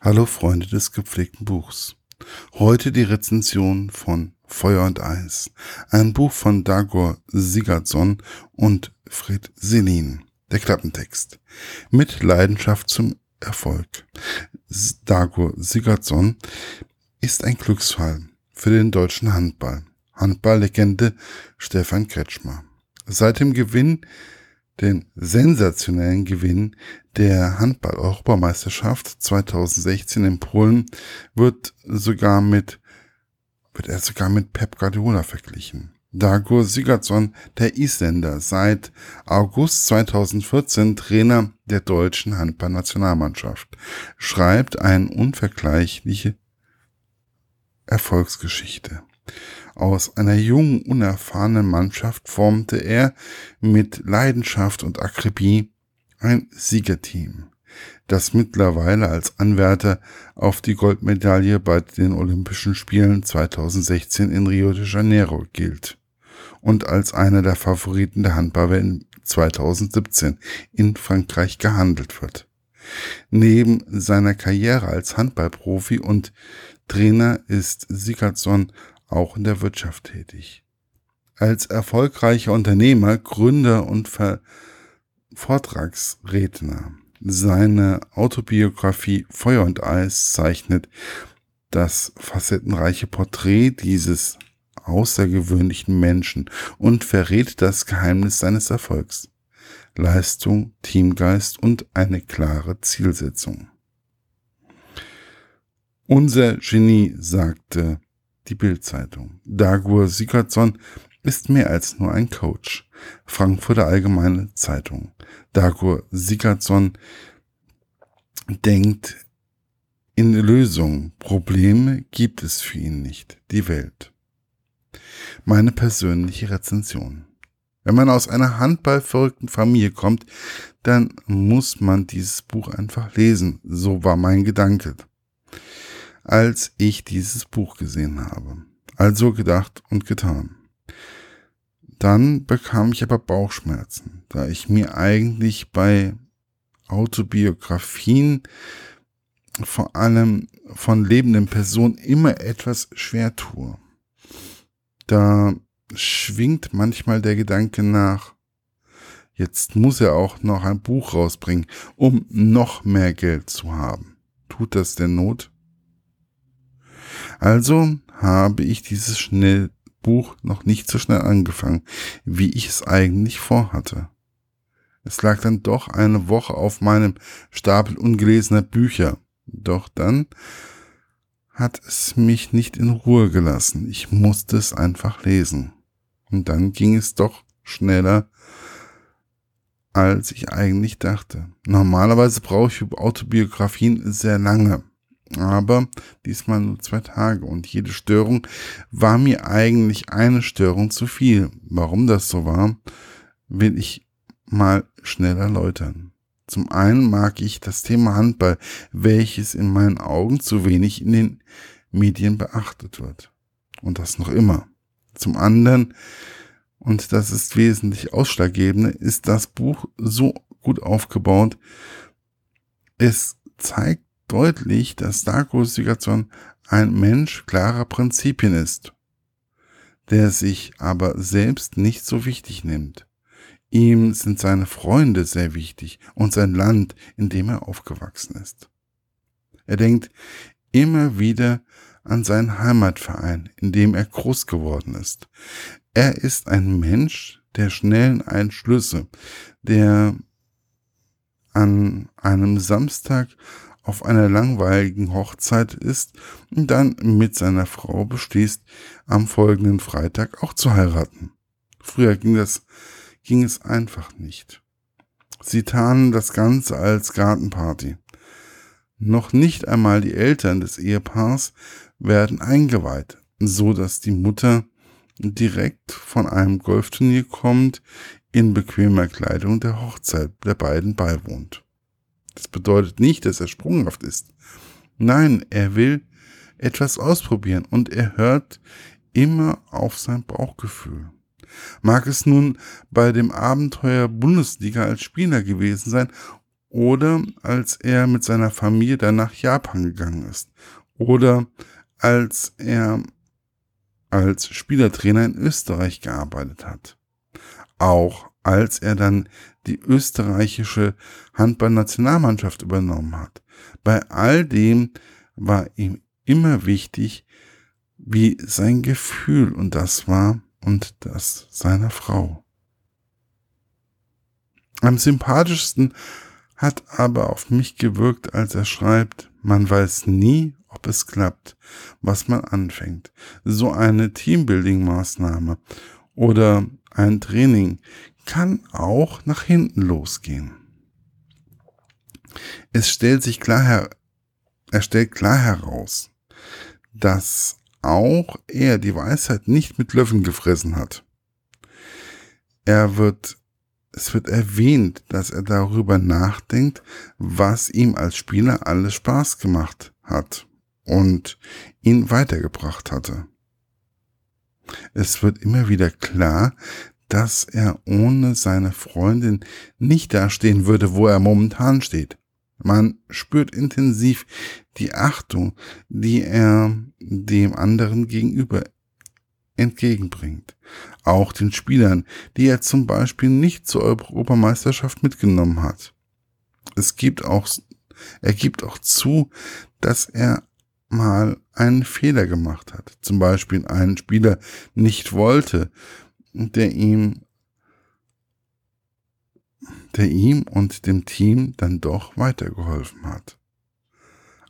Hallo Freunde des gepflegten Buchs. Heute die Rezension von Feuer und Eis, ein Buch von Dagor Sigurdsson und Fred Selin. Der Klappentext. Mit Leidenschaft zum Erfolg. Dagor Sigurdsson ist ein Glücksfall für den deutschen Handball. Handballlegende Stefan Kretschmer. Seit dem Gewinn den sensationellen Gewinn der Handball-Europameisterschaft 2016 in Polen wird sogar mit, wird er sogar mit Pep Guardiola verglichen. Dagur Sigurdsson, der Isländer, seit August 2014 Trainer der deutschen Handballnationalmannschaft, schreibt eine unvergleichliche Erfolgsgeschichte. Aus einer jungen, unerfahrenen Mannschaft formte er mit Leidenschaft und Akribie ein Siegerteam, das mittlerweile als Anwärter auf die Goldmedaille bei den Olympischen Spielen 2016 in Rio de Janeiro gilt und als einer der Favoriten der Handballwelt 2017 in Frankreich gehandelt wird. Neben seiner Karriere als Handballprofi und Trainer ist Sigurdsson auch in der Wirtschaft tätig. Als erfolgreicher Unternehmer, Gründer und Ver Vortragsredner. Seine Autobiografie Feuer und Eis zeichnet das facettenreiche Porträt dieses außergewöhnlichen Menschen und verrät das Geheimnis seines Erfolgs. Leistung, Teamgeist und eine klare Zielsetzung. Unser Genie, sagte die Bildzeitung. Dagur Sigurdsson ist mehr als nur ein Coach. Frankfurter Allgemeine Zeitung. Dagur Sigurdsson denkt in Lösungen. Probleme gibt es für ihn nicht. Die Welt. Meine persönliche Rezension. Wenn man aus einer handballverrückten Familie kommt, dann muss man dieses Buch einfach lesen. So war mein Gedanke als ich dieses Buch gesehen habe. Also gedacht und getan. Dann bekam ich aber Bauchschmerzen, da ich mir eigentlich bei Autobiografien vor allem von lebenden Personen immer etwas schwer tue. Da schwingt manchmal der Gedanke nach, jetzt muss er auch noch ein Buch rausbringen, um noch mehr Geld zu haben. Tut das denn Not? Also habe ich dieses Schnellbuch noch nicht so schnell angefangen, wie ich es eigentlich vorhatte. Es lag dann doch eine Woche auf meinem Stapel ungelesener Bücher. Doch dann hat es mich nicht in Ruhe gelassen. Ich musste es einfach lesen. Und dann ging es doch schneller, als ich eigentlich dachte. Normalerweise brauche ich Autobiografien sehr lange aber diesmal nur zwei Tage und jede Störung war mir eigentlich eine Störung zu viel. Warum das so war, will ich mal schnell erläutern. Zum einen mag ich das Thema Handball, welches in meinen Augen zu wenig in den Medien beachtet wird. Und das noch immer. Zum anderen, und das ist wesentlich ausschlaggebend, ist das Buch so gut aufgebaut. Es zeigt deutlich, dass Darko Sigurdsson ein Mensch klarer Prinzipien ist, der sich aber selbst nicht so wichtig nimmt. Ihm sind seine Freunde sehr wichtig und sein Land, in dem er aufgewachsen ist. Er denkt immer wieder an seinen Heimatverein, in dem er groß geworden ist. Er ist ein Mensch der schnellen Einschlüsse, der an einem Samstag auf einer langweiligen Hochzeit ist und dann mit seiner Frau beschließt, am folgenden Freitag auch zu heiraten. Früher ging das, ging es einfach nicht. Sie tarnen das Ganze als Gartenparty. Noch nicht einmal die Eltern des Ehepaars werden eingeweiht, so dass die Mutter direkt von einem Golfturnier kommt, in bequemer Kleidung der Hochzeit der beiden beiwohnt. Das bedeutet nicht, dass er sprunghaft ist. Nein, er will etwas ausprobieren und er hört immer auf sein Bauchgefühl. Mag es nun bei dem Abenteuer Bundesliga als Spieler gewesen sein oder als er mit seiner Familie dann nach Japan gegangen ist oder als er als Spielertrainer in Österreich gearbeitet hat. Auch als er dann die österreichische Handballnationalmannschaft übernommen hat. Bei all dem war ihm immer wichtig, wie sein Gefühl und das war und das seiner Frau. Am sympathischsten hat aber auf mich gewirkt, als er schreibt, man weiß nie, ob es klappt, was man anfängt. So eine Teambuilding-Maßnahme oder ein Training kann auch nach hinten losgehen. Es stellt sich klar her, er stellt klar heraus, dass auch er die Weisheit nicht mit Löffeln gefressen hat. Er wird, es wird erwähnt, dass er darüber nachdenkt, was ihm als Spieler alles Spaß gemacht hat und ihn weitergebracht hatte. Es wird immer wieder klar, dass er ohne seine Freundin nicht dastehen würde, wo er momentan steht. Man spürt intensiv die Achtung, die er dem anderen gegenüber entgegenbringt. Auch den Spielern, die er zum Beispiel nicht zur Europameisterschaft mitgenommen hat. Es gibt auch, er gibt auch zu, dass er mal einen Fehler gemacht hat. Zum Beispiel einen Spieler nicht wollte, der ihm, der ihm und dem Team dann doch weitergeholfen hat.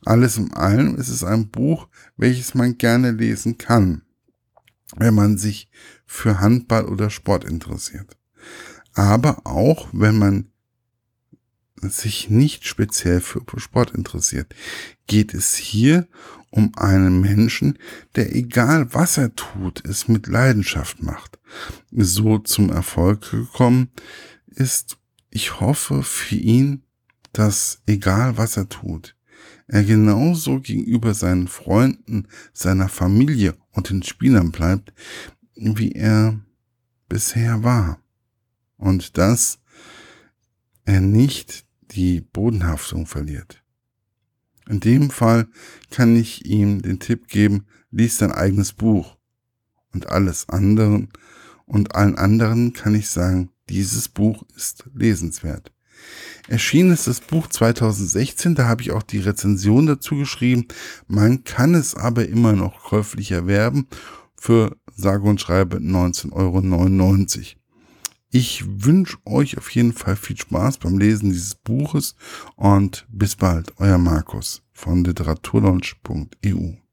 Alles in allem ist es ein Buch, welches man gerne lesen kann, wenn man sich für Handball oder Sport interessiert. Aber auch wenn man sich nicht speziell für Sport interessiert, geht es hier um einen Menschen, der egal was er tut, es mit Leidenschaft macht. So zum Erfolg gekommen ist, ich hoffe für ihn, dass egal was er tut, er genauso gegenüber seinen Freunden, seiner Familie und den Spielern bleibt, wie er bisher war. Und dass er nicht die Bodenhaftung verliert. In dem Fall kann ich ihm den Tipp geben, lies dein eigenes Buch. Und alles anderen und allen anderen kann ich sagen, dieses Buch ist lesenswert. Erschienen ist das Buch 2016, da habe ich auch die Rezension dazu geschrieben. Man kann es aber immer noch käuflich erwerben für sage und schreibe 19,99 Euro. Ich wünsche euch auf jeden Fall viel Spaß beim Lesen dieses Buches und bis bald, euer Markus von literaturlaunch.eu.